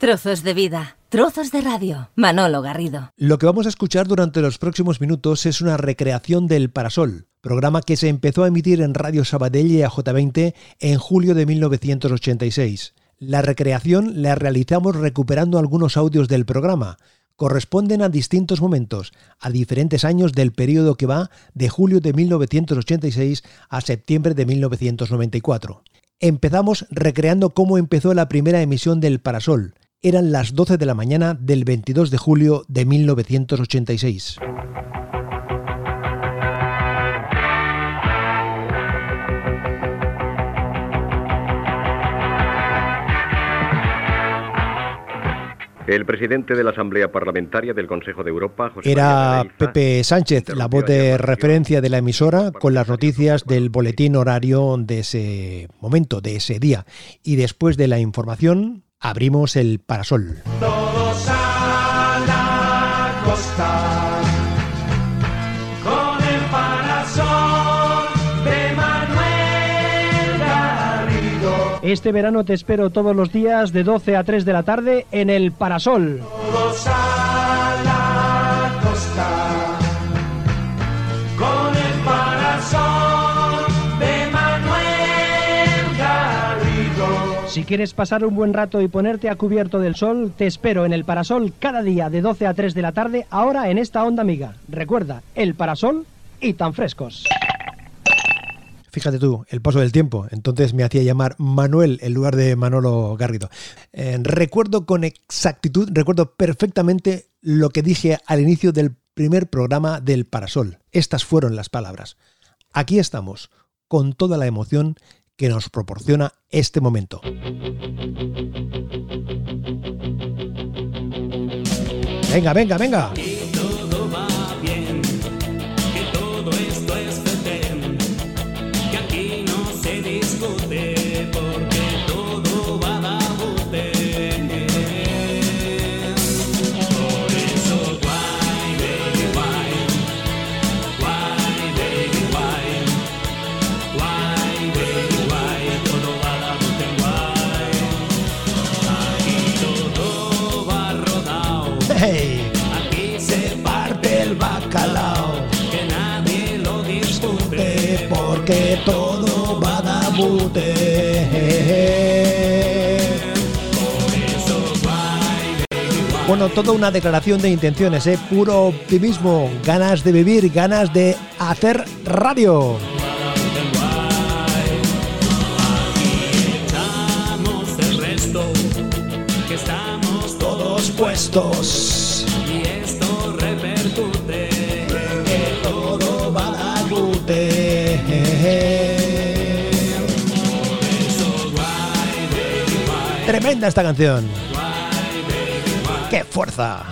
Trozos de vida, trozos de radio. Manolo Garrido. Lo que vamos a escuchar durante los próximos minutos es una recreación del Parasol, programa que se empezó a emitir en Radio Sabadell y AJ20 en julio de 1986. La recreación la realizamos recuperando algunos audios del programa. Corresponden a distintos momentos, a diferentes años del periodo que va de julio de 1986 a septiembre de 1994. Empezamos recreando cómo empezó la primera emisión del Parasol, eran las 12 de la mañana del 22 de julio de 1986. El presidente de la Asamblea Parlamentaria del Consejo de Europa, José Era Pepe Sánchez, la voz de referencia de la emisora, con las noticias del boletín horario de ese momento, de ese día. Y después de la información, abrimos el parasol. Todos a la costa. Con el parasol de Manuel Garrido. Este verano te espero todos los días de 12 a 3 de la tarde en el parasol. Todos a quieres pasar un buen rato y ponerte a cubierto del sol, te espero en el Parasol cada día de 12 a 3 de la tarde, ahora en esta onda amiga. Recuerda, el Parasol y tan frescos. Fíjate tú, el paso del tiempo. Entonces me hacía llamar Manuel en lugar de Manolo Garrido. Eh, recuerdo con exactitud, recuerdo perfectamente lo que dije al inicio del primer programa del Parasol. Estas fueron las palabras. Aquí estamos, con toda la emoción que nos proporciona este momento. Venga, venga, venga. Todo va a bute. Bueno, toda una declaración de intenciones, ¿eh? puro optimismo, ganas de vivir, ganas de hacer radio. estamos todos puestos. Tremenda esta canción. ¡Qué fuerza!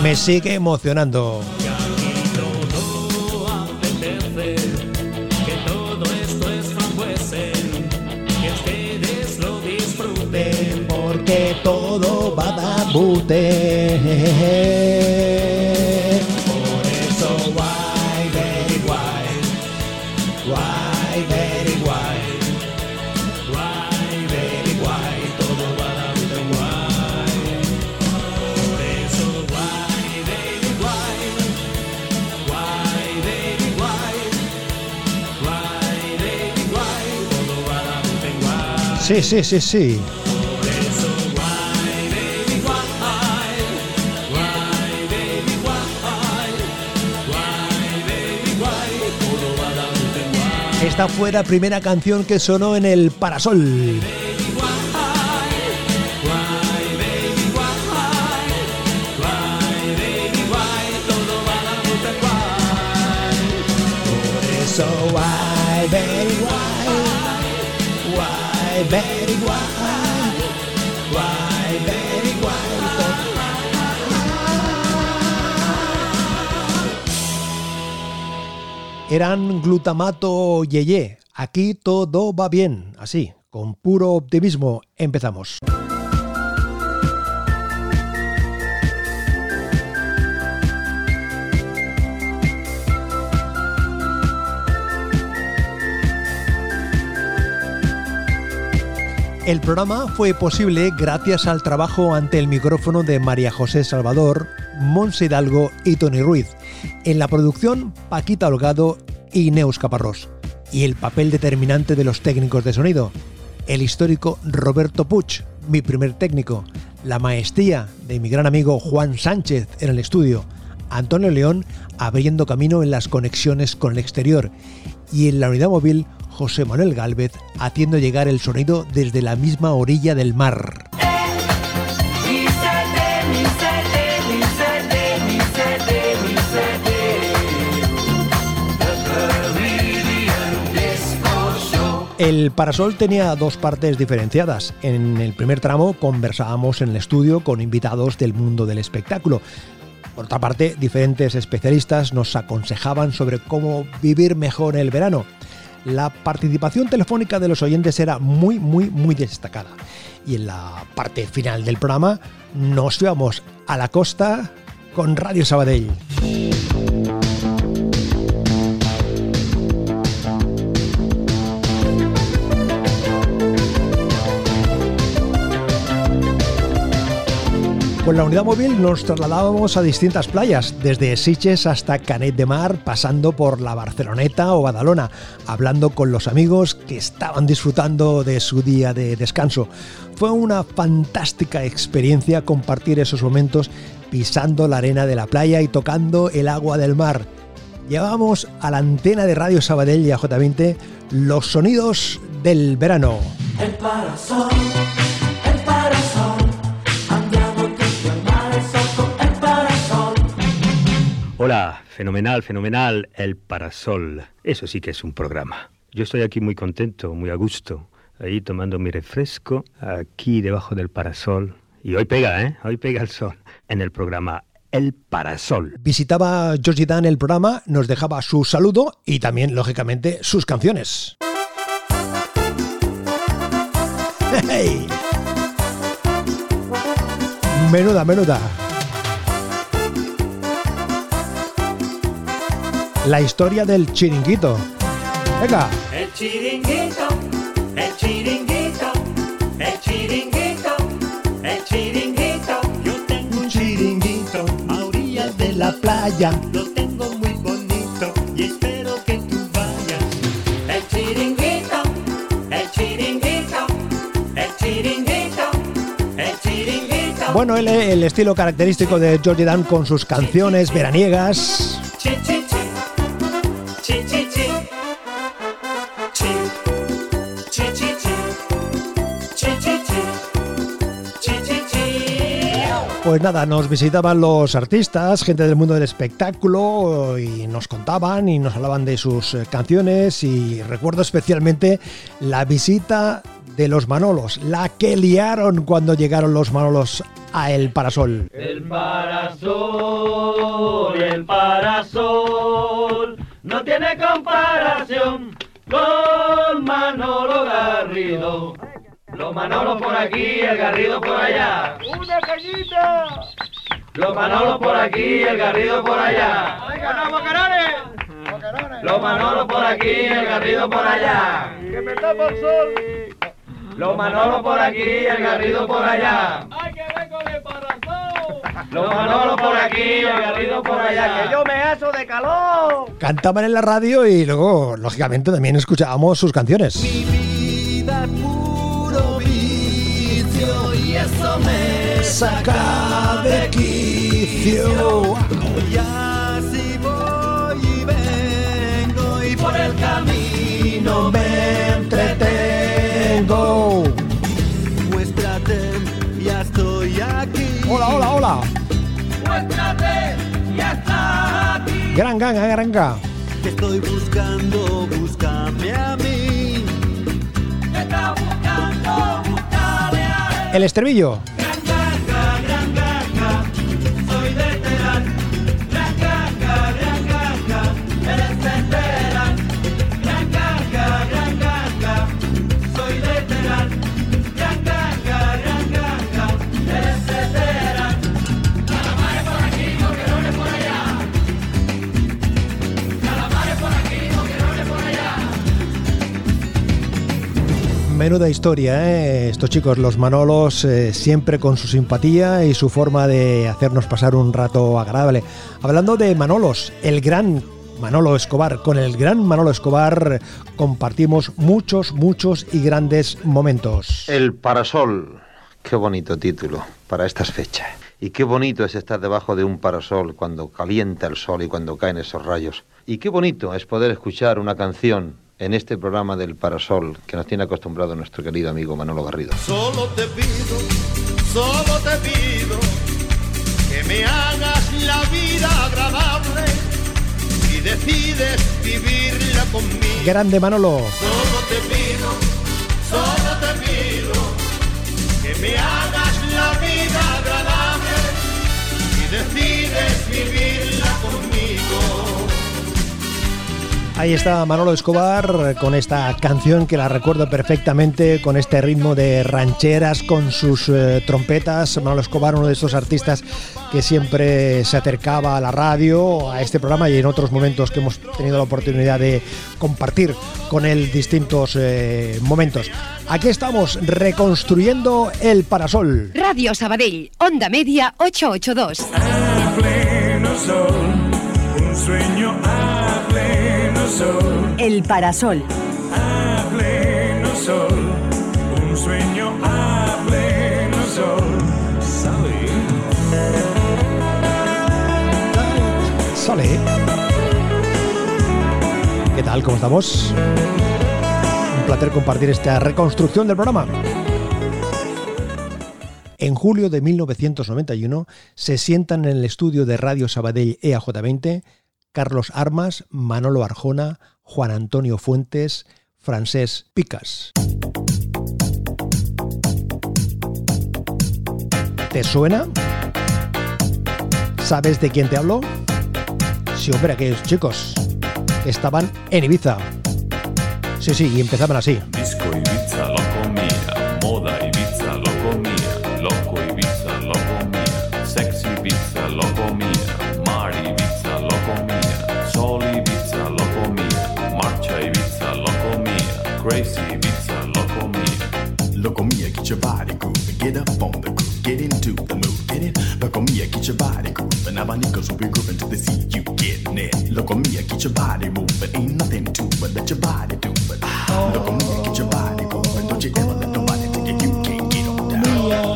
Me sigue emocionando. Porque todo va a dar bute. Sí, sí, sí, sí. Esta fue la primera canción que sonó en el Parasol. Eran glutamato yeye. Aquí todo va bien. Así, con puro optimismo, empezamos. El programa fue posible gracias al trabajo ante el micrófono de María José Salvador, Monse Hidalgo y Tony Ruiz. En la producción, Paquita Holgado y Neus Caparrós. Y el papel determinante de los técnicos de sonido, el histórico Roberto Puch, mi primer técnico, la maestría de mi gran amigo Juan Sánchez en el estudio, Antonio León abriendo camino en las conexiones con el exterior y en la unidad móvil José Manuel Gálvez haciendo llegar el sonido desde la misma orilla del mar. El parasol tenía dos partes diferenciadas. En el primer tramo conversábamos en el estudio con invitados del mundo del espectáculo. Por otra parte, diferentes especialistas nos aconsejaban sobre cómo vivir mejor el verano. La participación telefónica de los oyentes era muy, muy, muy destacada. Y en la parte final del programa nos íbamos a la costa con Radio Sabadell. Con la unidad móvil nos trasladábamos a distintas playas, desde Siches hasta Canet de Mar, pasando por la Barceloneta o Badalona, hablando con los amigos que estaban disfrutando de su día de descanso. Fue una fantástica experiencia compartir esos momentos pisando la arena de la playa y tocando el agua del mar. Llevamos a la antena de Radio Sabadell y a J20 los sonidos del verano. El parasol, el parasol. Hola, fenomenal, fenomenal, el parasol. Eso sí que es un programa. Yo estoy aquí muy contento, muy a gusto, ahí tomando mi refresco, aquí debajo del parasol. Y hoy pega, ¿eh? Hoy pega el sol en el programa El Parasol. Visitaba Georgie Dan el programa, nos dejaba su saludo y también, lógicamente, sus canciones. ¡Hey! Menuda, menuda. La historia del chiringuito. Venga. El chiringuito, el chiringuito, el chiringuito, el chiringuito. Yo tengo un chiringuito a orillas de la playa. Lo tengo muy bonito y espero que tú vayas. El chiringuito, el chiringuito, el chiringuito, el chiringuito. Bueno, el, el estilo característico de Georgie Dan con sus canciones veraniegas. Pues nada, nos visitaban los artistas, gente del mundo del espectáculo y nos contaban y nos hablaban de sus eh, canciones y recuerdo especialmente la visita de los Manolos, la que liaron cuando llegaron los Manolos a El Parasol. El parasol, el parasol, no tiene comparación con Manolo Garrido. Los Manolos por aquí, el Garrido por allá. ¡Una cañita! Los Manolos por aquí, el Garrido por allá. Los Manolos por aquí, el Garrido por allá. ¡Que me tapa el sol! Los Manolos por aquí, el Garrido por allá. ¡Ay, que vengo de parasol! Los Manolos por aquí, el Garrido por allá. ¡Que yo me aso de calor! Cantaban en la radio y luego, lógicamente, también escuchábamos sus canciones. vida Saca de quicio. Y así voy y vengo y por el camino me entretengo. Muéstrate, ya estoy aquí. Hola, hola, hola. Muéstrate, ya está aquí. Gran ganga, gran ganga. Te estoy buscando, búscame a mí. Te está buscando, búscale a él. El estribillo. Menuda historia, ¿eh? Estos chicos, los Manolos, eh, siempre con su simpatía y su forma de hacernos pasar un rato agradable. Hablando de Manolos, el gran Manolo Escobar, con el gran Manolo Escobar compartimos muchos, muchos y grandes momentos. El parasol. Qué bonito título para estas fechas. Y qué bonito es estar debajo de un parasol cuando calienta el sol y cuando caen esos rayos. Y qué bonito es poder escuchar una canción en este programa del parasol que nos tiene acostumbrado nuestro querido amigo Manolo Garrido. Solo te pido, solo te pido que me hagas la vida agradable y decides vivirla conmigo. Grande Manolo. Solo te pido, solo te pido que me hagas la vida agradable y decides vivirla Ahí está Manolo Escobar con esta canción que la recuerdo perfectamente, con este ritmo de rancheras, con sus eh, trompetas. Manolo Escobar, uno de estos artistas que siempre se acercaba a la radio, a este programa y en otros momentos que hemos tenido la oportunidad de compartir con él distintos eh, momentos. Aquí estamos reconstruyendo el parasol. Radio Sabadell, Onda Media 882. A pleno sol, un sueño a pleno sol, El Parasol. a pleno sol, un sueño a pleno sol. ¿Sabe? Sale. ¿Qué tal? ¿Cómo estamos? Un placer compartir esta reconstrucción del programa. En julio de 1991 se sientan en el estudio de Radio Sabadell E EAJ20 Carlos Armas, Manolo Arjona, Juan Antonio Fuentes, Francés Picas. ¿Te suena? ¿Sabes de quién te hablo? Sí, hombre, aquellos chicos estaban en Ibiza. Sí, sí, y empezaban así. Grooving, abanicos will be grooving till they see you getting it. Loco mia, get your body moving, ain't nothing to it, let your body do it. Loco mia, get your body grooving, don't you ever let nobody tell you you can't get on down.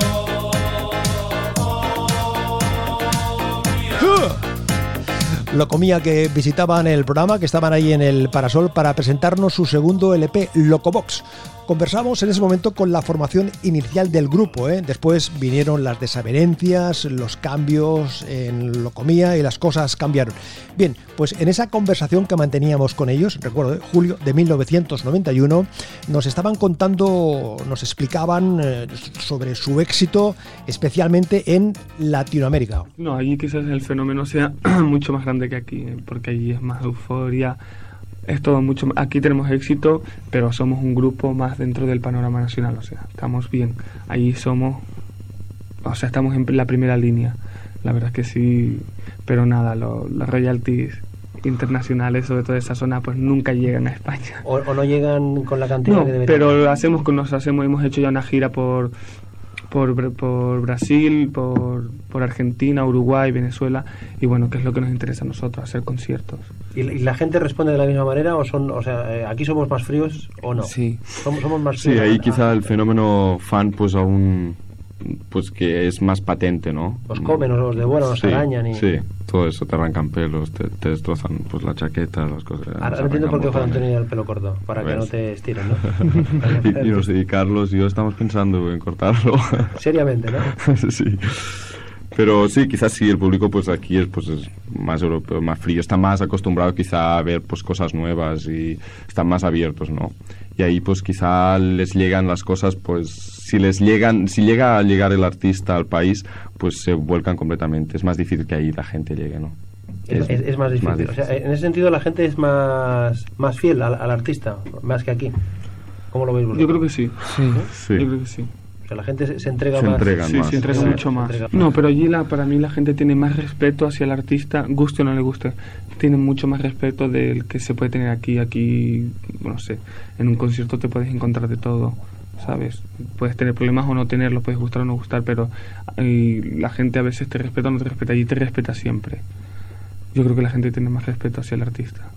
Lo comía que visitaban el programa, que estaban ahí en el Parasol para presentarnos su segundo LP, Locobox. Conversamos en ese momento con la formación inicial del grupo, ¿eh? después vinieron las desavenencias, los cambios en Locomía y las cosas cambiaron. Bien, pues en esa conversación que manteníamos con ellos, recuerdo, ¿eh? julio de 1991, nos estaban contando, nos explicaban eh, sobre su éxito, especialmente en Latinoamérica. No, allí quizás el fenómeno sea mucho más grande que aquí, ¿eh? porque allí es más euforia, es todo mucho más- Aquí tenemos éxito, pero somos un grupo más dentro del panorama nacional, o sea, estamos bien. Allí somos, o sea, estamos en la primera línea. La verdad es que sí, pero nada, lo- las royalties internacionales, sobre todo de esa zona, pues nunca llegan a España. O, o no llegan con la cantidad No, que deberían. pero hacemos con nos hacemos hemos hecho ya una gira por por, por Brasil, por, por Argentina, Uruguay, Venezuela y bueno, que es lo que nos interesa a nosotros, hacer conciertos. ¿Y, y la gente responde de la misma manera o son, o sea, eh, aquí somos más fríos o no? Sí. Somos, somos más Sí, fríos. ahí quizá el fenómeno fan pues aún pues que es más patente, ¿no? Os comen, os devoran, os sí, arañan y... Sí, todo eso, te arrancan pelos, te, te destrozan pues la chaqueta, las cosas. Ahora entiendo por qué Juan Antonio tiene el pelo corto, para que ¿Ves? no te estiren, ¿no? y, y no sé, y Carlos y yo estamos pensando en cortarlo. Seriamente, ¿no? sí. Pero sí, quizás sí, el público pues aquí es, pues, es más europeo, más frío, está más acostumbrado quizá a ver pues cosas nuevas y están más abiertos, ¿no? Y ahí pues quizá les llegan las cosas, pues si les llegan, si llega a llegar el artista al país, pues se vuelcan completamente. Es más difícil que ahí la gente llegue, ¿no? Es, es- es más difícil. O sea, en ese sentido la gente es más, más fiel al, al artista, más que aquí. ¿Cómo lo veis vosotros? Yo creo que sí. Sí. Yo creo que sí. La gente se, entrega Se más. entregan Sí, se entrega mucho más. No, pero allí la, para mí la gente tiene más respeto hacia el artista, guste o no le guste. Tiene mucho más respeto del que se puede tener aquí. Aquí, no sé, en un concierto te puedes encontrar de todo. ¿sabes? Puedes tener problemas o no tenerlos, puedes gustar o no gustar, pero y la gente a veces te respeta o no te respeta y te respeta siempre. Yo creo que la gente tiene más respeto hacia el artista.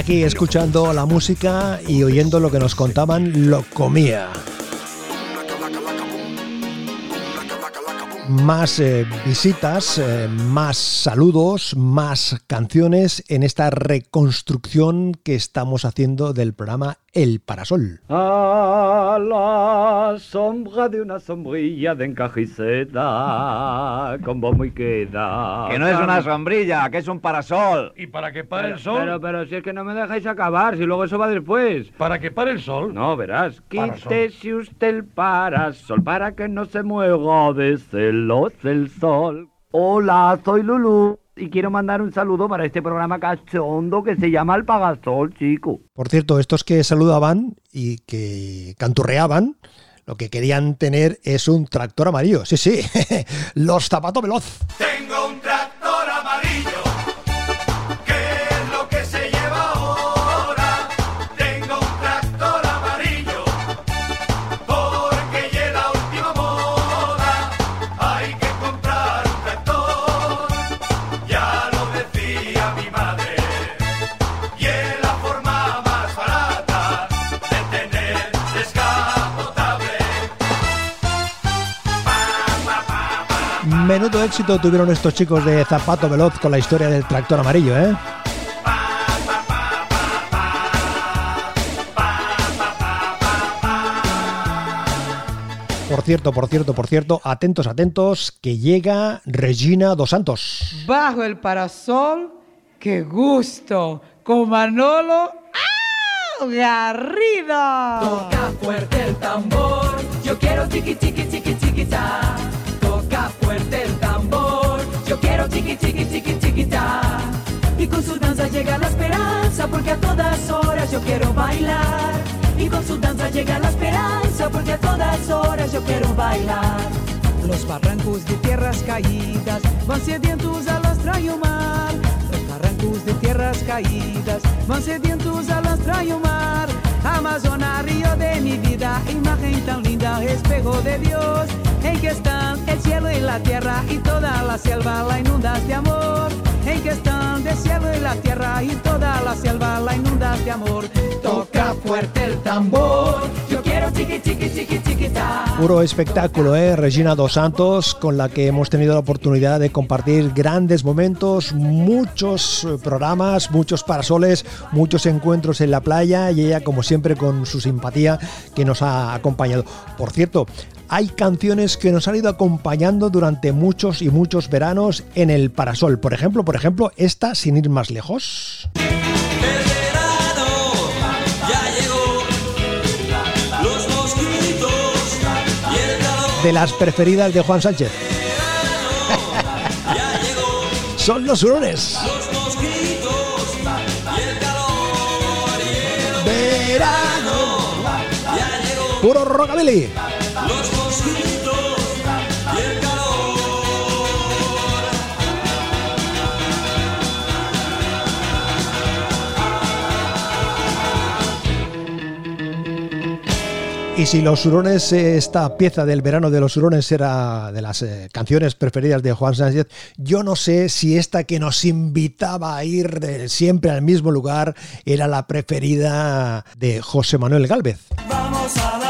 Aquí escuchando la música y oyendo lo que nos contaban, lo comía. Más eh, visitas, eh, más saludos, más canciones en esta reconstrucción que estamos haciendo del programa El Parasol. A la sombra de una sombrilla de encajiceta, con bombo y queda. Que no es una sombrilla, que es un parasol. ¿Y para que pare el el sol? Pero, pero si es que no me dejáis acabar, si luego eso va después. ¿Para que pare el sol? No, verás. Quítese usted el parasol para que no se mueva de celos el sol. Hola, soy Lulu. Y quiero mandar un saludo para este programa cachondo que se llama El Pagasol, chico. Por cierto, estos que saludaban y que canturreaban, lo que querían tener es un tractor amarillo. Sí, sí, los zapatos veloz. Tengo un Menudo éxito tuvieron estos chicos de Zapato Veloz con la historia del tractor amarillo, ¿eh? Por cierto, por cierto, por cierto, atentos, atentos, que llega Regina Dos Santos. Bajo el parasol, qué gusto. Con Manolo ¡ah! Garrido. Toca fuerte el tambor, yo quiero chiqui chiqui chiqui chiquita. Toca con su danza llega la esperanza, porque a todas horas yo quiero bailar. Y con su danza llega la esperanza, porque a todas horas yo quiero bailar. Los barrancos de tierras caídas van sedientos a las mar. Los barrancos de tierras caídas van sedientos a las mar. Amazona, río de mi vida, imagen tan linda, espejo de Dios. En que están el cielo y la tierra y toda la selva la inundas de amor. Puro espectáculo, ¿eh? Regina Dos Santos, con la que hemos tenido la oportunidad de compartir grandes momentos, muchos eh, programas, muchos parasoles, muchos encuentros en la playa y ella, como siempre, con su simpatía que nos ha acompañado. Por cierto, hay canciones que nos han ido acompañando durante muchos y muchos veranos en el parasol. Por ejemplo, por ejemplo, esta sin ir más lejos. De las preferidas de Juan Sánchez. Son los hurones. Verano. Puro rockabilly. Y si los hurones, esta pieza del verano de los hurones era de las eh, canciones preferidas de Juan Sánchez, yo no sé si esta que nos invitaba a ir siempre al mismo lugar era la preferida de José Manuel Gálvez. Vamos a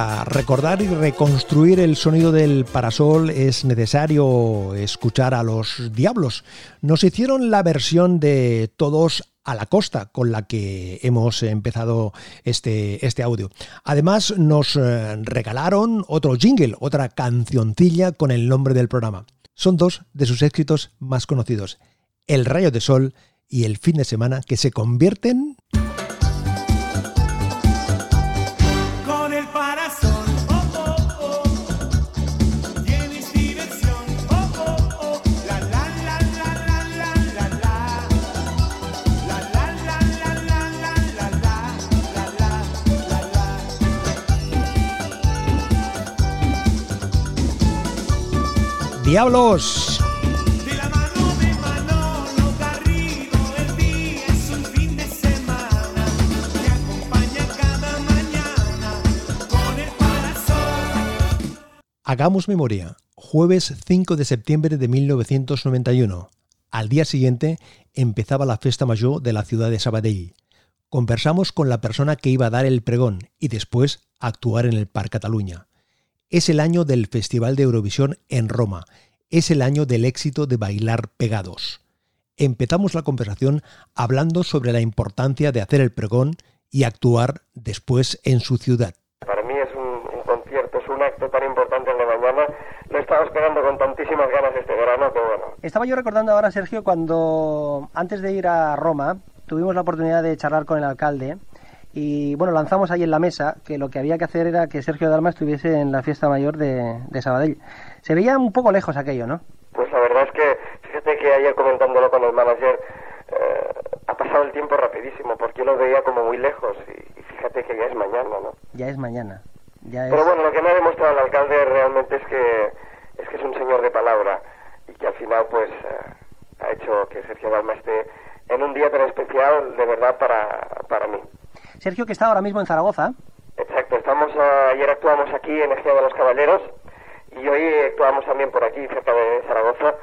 recordar y reconstruir el sonido del parasol es necesario escuchar a los diablos. Nos hicieron la versión de Todos a la costa con la que hemos empezado este, este audio. Además nos eh, regalaron otro jingle, otra cancioncilla con el nombre del programa. Son dos de sus éxitos más conocidos, El rayo de sol y El fin de semana, que se convierten Con parasol. Hagamos memoria. Jueves 5 de septiembre de 1991. Al día siguiente empezaba la festa mayor de la ciudad de Sabadell. Conversamos con la persona que iba a dar el pregón y después actuar en el Parc Cataluña. Es el año del Festival de Eurovisión en Roma. Es el año del éxito de Bailar Pegados. Empezamos la conversación hablando sobre la importancia de hacer el pregón y actuar después en su ciudad. Para mí es un, un concierto, es un acto tan importante el de mañana. Lo he estado esperando con tantísimas ganas este verano que bueno. Estaba yo recordando ahora, Sergio, cuando antes de ir a Roma tuvimos la oportunidad de charlar con el alcalde y bueno, lanzamos ahí en la mesa que lo que había que hacer era que Sergio Dalma estuviese en la fiesta mayor de, de Sabadell. Se veía un poco lejos aquello, ¿no? Pues la verdad es que, fíjate que ayer comentándolo con el manager, eh, ha pasado el tiempo rapidísimo porque yo lo veía como muy lejos y, y fíjate que ya es mañana, ¿no? Ya es mañana. Ya es... Pero bueno, lo que me ha demostrado el alcalde realmente es que es que es un señor de palabra y que al final pues eh, ha hecho que Sergio Dalma esté en un día tan especial de verdad para, para mí. Sergio, que está ahora mismo en Zaragoza. Exacto, estamos ah, ayer actuamos aquí en Ejea de los Caballeros y hoy actuamos también por aquí cerca de Zaragoza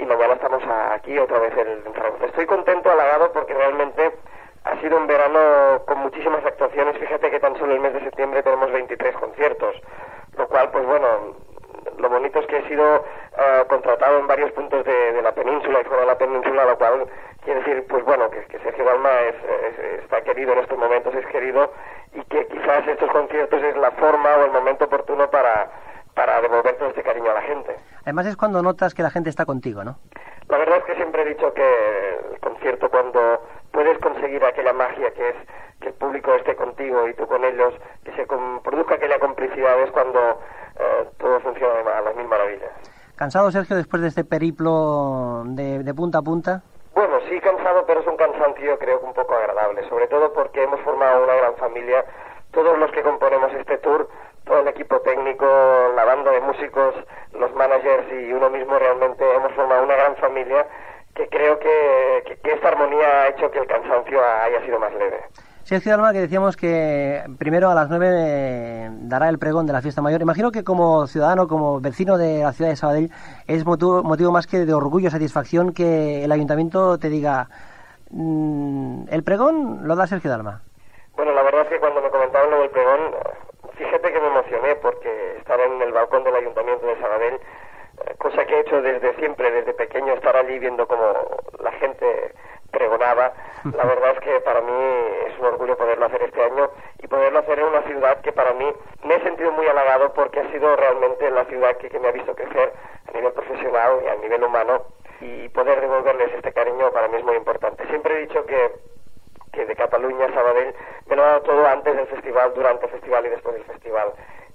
y mañana estamos aquí otra vez en Zaragoza. Estoy contento, halagado porque realmente ha sido un verano con muchísimas actuaciones. Fíjate que tan solo el mes de septiembre tenemos 23 conciertos, lo cual pues bueno, lo bonito es que he sido ah, contratado en varios puntos de, de la península y fuera de la península, lo cual quiere decir, pues bueno, que, que Sergio Dalma es, es- está querido en estos momentos, es querido y que quizás estos conciertos es la forma o el momento oportuno para, para devolver todo este cariño a la gente. Además es cuando notas que la gente está contigo, ¿no? La verdad es que siempre he dicho que el concierto cuando puedes conseguir aquella magia que es que el público esté contigo y tú con ellos, que se produzca aquella complicidad es cuando eh, todo funciona a las mil maravillas. ¿Cansado, Sergio, después de este periplo de, de punta a punta? Bueno, sí cansado, pero es un cansancio creo que un poco agradable, sobre todo porque hemos formado una gran familia, todos los que componemos este tour, todo el equipo técnico, la banda de músicos, los managers y uno mismo realmente hemos formado una gran familia que creo que, que- que esta armonía ha hecho que el cansancio haya sido más leve. Sergio Dalma, que decíamos que primero a las 9 dará el pregón de la fiesta mayor. Imagino que como ciudadano, como vecino de la ciudad de Sabadell, es motivo, motivo más que de orgullo satisfacción que el ayuntamiento te diga "Mm, el pregón lo da Sergio Dalma. Bueno, la verdad es que cuando me comentaban lo del pregón, fíjate que me emocioné porque estar en el balcón del Ayuntamiento de Sabadell, eh, cosa que he hecho desde siempre, desde pequeño, estar allí viendo cómo la gente pregonaba, la verdad es que para mí es un orgullo poderlo hacer este año y poderlo hacer en una ciudad que para mí me he sentido muy halagado porque ha sido realmente la ciudad que, que me ha visto crecer a nivel profesional y a nivel humano y poder devolverles este cariño para mí es muy importante. Siempre he dicho que que de Cataluña a Sabadell me lo ha dado todo antes del festival, durante el festival y después del festival.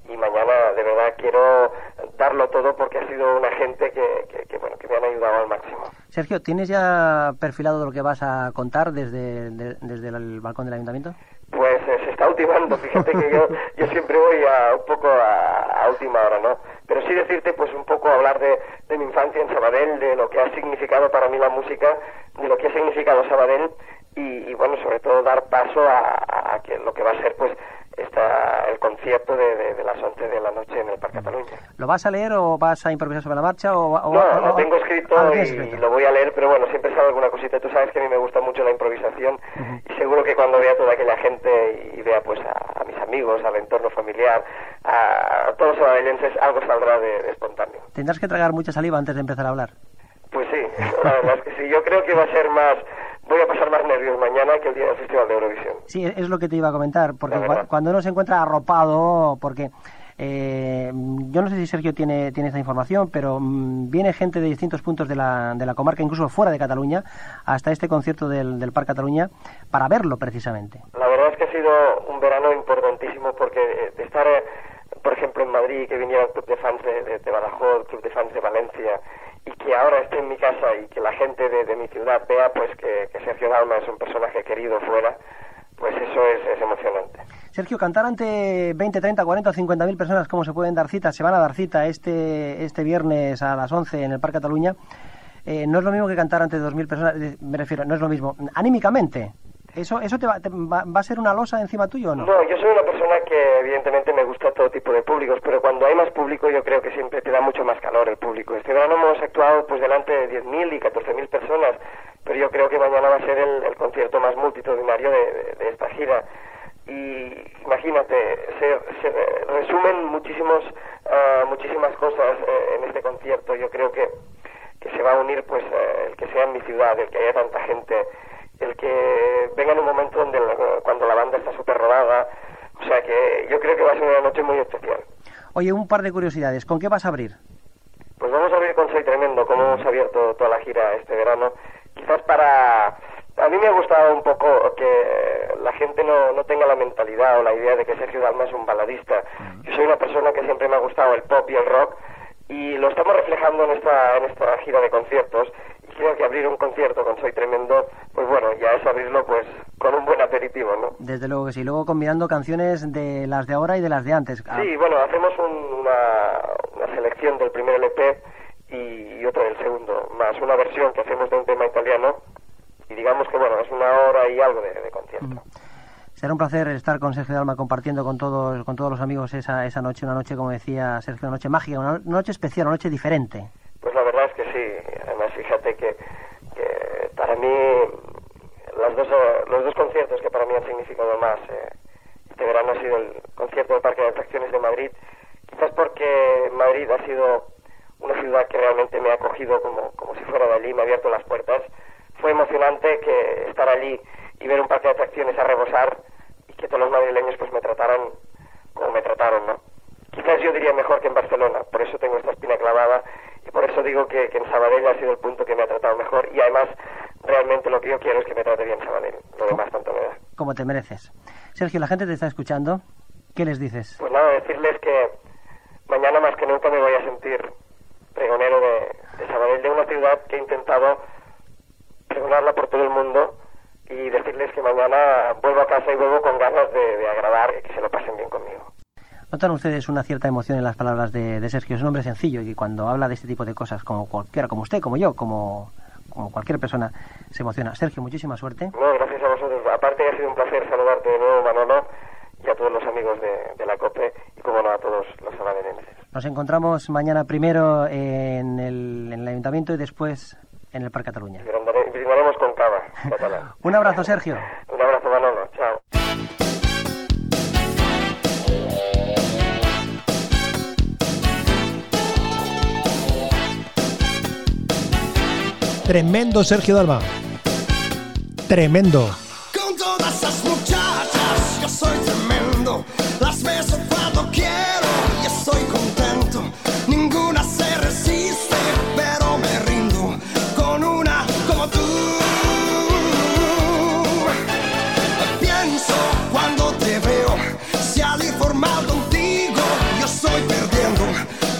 Y mañana de verdad quiero darlo todo porque ha sido una gente que, que, que, bueno, que me han ayudado al máximo. Sergio, ¿tienes ya perfilado lo que vas a contar desde, de- desde el balcón del ayuntamiento? Pues eh, se está ultimando, fíjate que yo, yo siempre voy a, un poco a, a última hora, ¿no? Pero sí decirte pues un poco hablar de, de mi infancia en Sabadell, de lo que ha significado para mí la música, de lo que ha significado Sabadell y, y, bueno, sobre todo dar paso a, a que lo que va a ser pues está el concierto de, de- de las 11 de la noche en el Parque Cataluña. ¿Lo vas a leer o vas a improvisar sobre la marcha? O, o- No, o- lo tengo escrito Ah, y, tienes escrito. y lo voy a leer, pero bueno, siempre sale alguna cosita. Tú sabes que a mí me gusta mucho la improvisación y seguro que cuando vea toda aquella gente y vea pues a, a mis amigos, al entorno familiar, a, todos los sabadellenses, algo saldrá de, de espontáneo. Tendrás que tragar mucha saliva antes de empezar a hablar. Pues sí, la verdad es que sí. Yo creo que va a ser más, voy a pasar más nervios mañana que el día del Festival de Eurovisión. Sí, es lo que te iba a comentar, porque cuando uno se encuentra arropado, porque eh, yo no sé si Sergio tiene, tiene esta información, pero mm, viene gente de distintos puntos de la, de la comarca, incluso fuera de Cataluña, hasta este concierto del, del Parc Cataluña, para verlo precisamente. La verdad es que ha sido un verano importantísimo porque eh, de estar, eh, por ejemplo, en Madrid, que viniera el club de fans de, de, de Badajoz, el club de fans de Valencia, y que ahora esté en mi casa y que la gente de, mi ciudad vea pues que, Sergio Dalma es un personaje querido fuera, pues eso es, emocionante. Sergio, cantar ante 20, 30, 40 o 50 mil personas, ¿cómo se pueden dar cita? Se van a dar cita este, este viernes a las 11 en el Parque Cataluña. Eh, no es lo mismo que cantar ante 2.000 personas, eh, me refiero, no es lo mismo. Anímicamente, ¿eso, eso te va, te va- va a ser una losa encima tuyo o no? No, yo soy una persona que evidentemente me gusta todo tipo de públicos, pero cuando hay más público yo creo que siempre te da mucho más calor el público. Este verano hemos actuado pues delante de 10.000 y 14.000 personas, pero yo creo que mañana va a ser el, concierto más multitudinario de, esta gira. Y imagínate, se, se resumen muchísimos, ah, muchísimas cosas eh, en este concierto. Yo creo que, que se va a unir pues eh, el que sea en mi ciudad, el que haya tanta gente, el que venga en un momento donde la- cuando la banda está súper rodada. O sea que yo creo que va a ser una noche muy especial. Oye, un par de curiosidades. ¿Con qué vas a abrir? Pues vamos a abrir con Soy Tremendo, como hemos abierto toda la gira este verano. Quizás para... A mí me ha gustado un poco que la gente no, no tenga la mentalidad o la idea de que Sergio Dalma es un baladista. Yo soy una persona que siempre me ha gustado el pop y el rock y lo estamos reflejando en esta, en esta gira de conciertos creo que abrir un concierto con Soy Tremendo, pues bueno, ya es abrirlo pues con un buen aperitivo, ¿no? Desde luego que sí. Luego combinando canciones de las de ahora y de las de antes. Ah, Sí, bueno, hacemos un- una, una selección del primer LP y, y otra del segundo, más una versión que hacemos de un tema italiano y digamos que bueno, es una hora y algo de, de concierto. Será un placer estar con Sergio Dalma compartiendo con todos, con todos los amigos esa, esa noche, una noche, como decía Sergio, una noche mágica, una noche especial, una noche diferente. Pues la verdad es que sí, además fíjate que, que para mí las dos, los dos conciertos que para mí han significado más eh, este verano ha sido el concierto del Parque de Atracciones de Madrid, quizás porque Madrid ha sido una ciudad que realmente me ha acogido como, como si fuera de allí, me ha abierto las puertas. Fue emocionante que estar allí y ver un parque de atracciones a rebosar y que todos los madrileños pues me trataran como me trataron, ¿no? Quizás yo diría mejor que en Barcelona, por eso tengo esta espina clavada y por eso digo que, que en Sabadell ha sido el punto que me ha tratado mejor y además realmente lo que yo quiero es que me trate bien Sabadell, lo demás tanto me da. Como te mereces. Sergio, la gente te está escuchando. ¿Qué les dices? Pues nada, decirles que mañana más que nunca me voy a sentir pregonero de, de Sabadell, de una ciudad que he intentado pregonarla por todo el mundo y decirles que mañana vuelvo a casa y vuelvo con ganas de, de agradar y que se lo pasen bien conmigo. Notan ustedes una cierta emoción en las palabras de, de Sergio. Es un hombre sencillo y cuando habla de este tipo de cosas, como cualquiera, como usted, como yo, como, como cualquier persona, se emociona. Sergio, muchísima suerte. No, gracias a vosotros. Aparte ha sido un placer saludarte de nuevo, Manolo, y a todos los amigos de, de la COPE y, como no, a todos los sabadenenses. Nos encontramos mañana primero en el, en el ayuntamiento y después en el Parque Cataluña. Brindare- Brindaremos con cava catalán. Un abrazo, Sergio. Un abrazo, Manolo. Chao. Tremendo Sergio Dalma. Tremendo.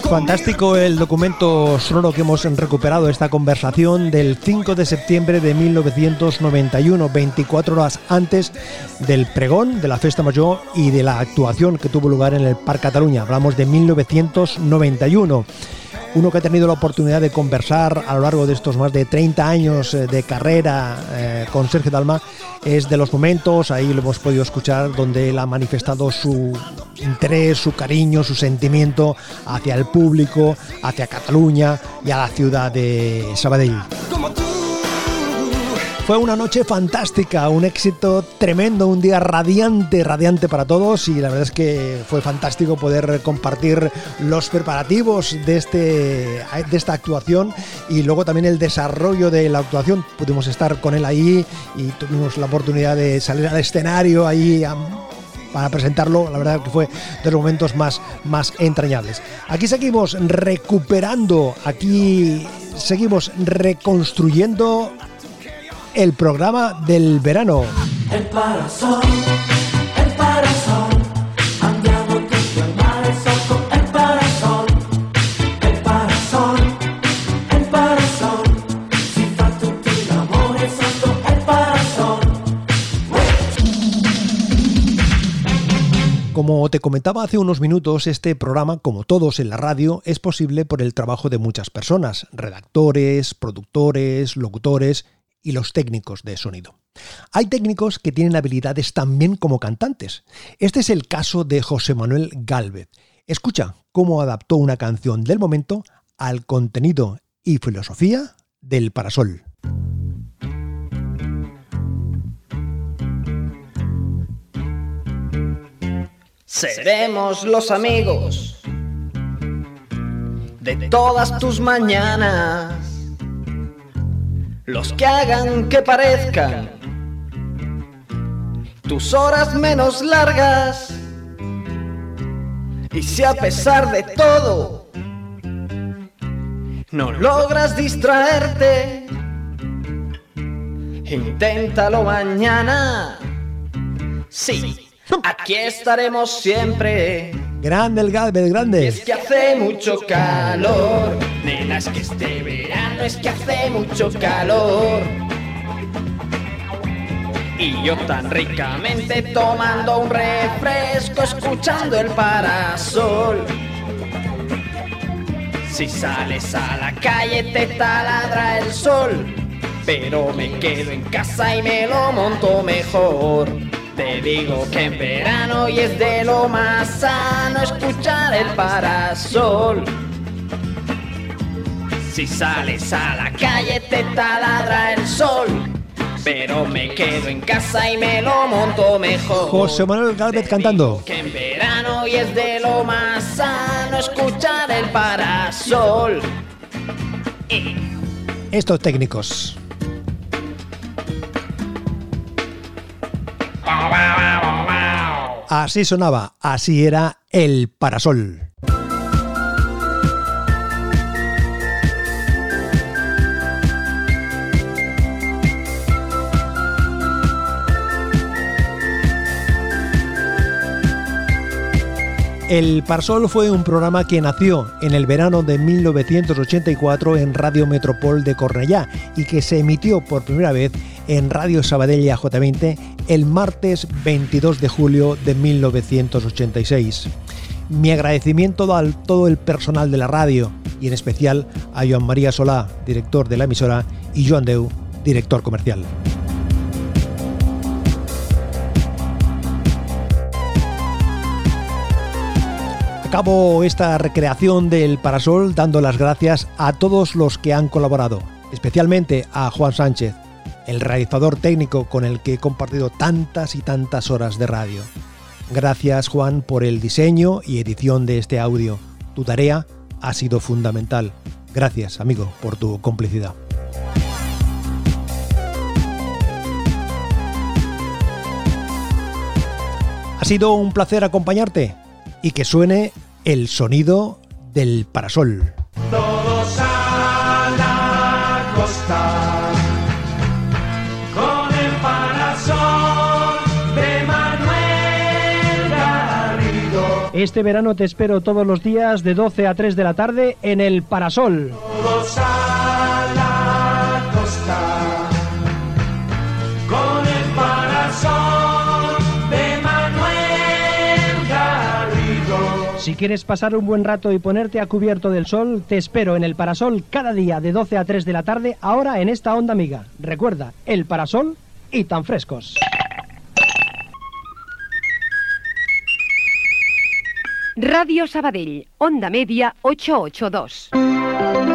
Fantástico el documento sonoro que hemos recuperado, esta conversación del 5 de septiembre de 1991, 24 horas antes del pregón, de la Festa Mayor y de la actuación que tuvo lugar en el Parc Cataluña. Hablamos de 1991. Uno que ha tenido la oportunidad de conversar a lo largo de estos más de 30 años eh, de carrera eh, con Sergio Dalma, es de los momentos, ahí lo hemos podido escuchar, donde él ha manifestado su interés, su cariño, su sentimiento hacia el público, hacia Cataluña y a la ciudad de Sabadell. Fue una noche fantástica, un éxito tremendo, un día radiante, radiante para todos y la verdad es que fue fantástico poder compartir los preparativos de, este, de esta actuación y luego también el desarrollo de la actuación. Pudimos estar con él ahí y tuvimos la oportunidad de salir al escenario ahí a- para presentarlo, la verdad que fue de los momentos más, más entrañables. Aquí seguimos recuperando, aquí seguimos reconstruyendo el programa del verano. El parasol, el. Como te comentaba hace unos minutos, este programa, como todos en la radio, es posible por el trabajo de muchas personas, redactores, productores, locutores y los técnicos de sonido. Hay técnicos que tienen habilidades también como cantantes. Este es el caso de José Manuel Gálvez. Escucha cómo adaptó una canción del momento al contenido y filosofía del Parasol. Seremos los amigos de todas tus mañanas, los que hagan que parezcan tus horas menos largas. Y si a pesar de todo no logras distraerte, inténtalo mañana. Sí, aquí estaremos siempre. Grande el Gálvez, grande. Es que hace mucho calor, nena, es que este verano es que hace mucho calor. Y yo tan ricamente tomando un refresco, escuchando el parasol. Si sales a la calle te taladra el sol, pero me quedo en casa y me lo monto mejor. Te digo que en verano y es de lo más sano escuchar el parasol. Si sales a la calle te taladra el sol, pero me quedo en casa y me lo monto mejor. José Manuel Gálvez cantando. Que en verano y es de lo más sano escuchar el parasol. Estos técnicos. Así sonaba, así era el parasol. El Parsol fue un programa que nació en el verano de 1984 en Radio Metropol de Cornellá y que se emitió por primera vez en Radio Sabadell J20 el martes 22 de julio de 1986. Mi agradecimiento a todo el personal de la radio y en especial a Joan María Solá, director de la emisora, y Joan Deu, director comercial. Acabo esta recreación del Parasol dando las gracias a todos los que han colaborado, especialmente a Juan Sánchez, el realizador técnico con el que he compartido tantas y tantas horas de radio. Gracias Juan por el diseño y edición de este audio. Tu tarea ha sido fundamental. Gracias amigo por tu complicidad. Ha sido un placer acompañarte y que suene el sonido del parasol. Este verano te espero todos los días de 12 a 3 de la tarde en el Parasol. Todos a la costa con el parasol de Manuel Garrido. Si quieres pasar un buen rato y ponerte a cubierto del sol, te espero en el Parasol cada día de 12 a 3 de la tarde, ahora en esta onda amiga. Recuerda, el Parasol y tan frescos. Radio Sabadell, Onda Media 882.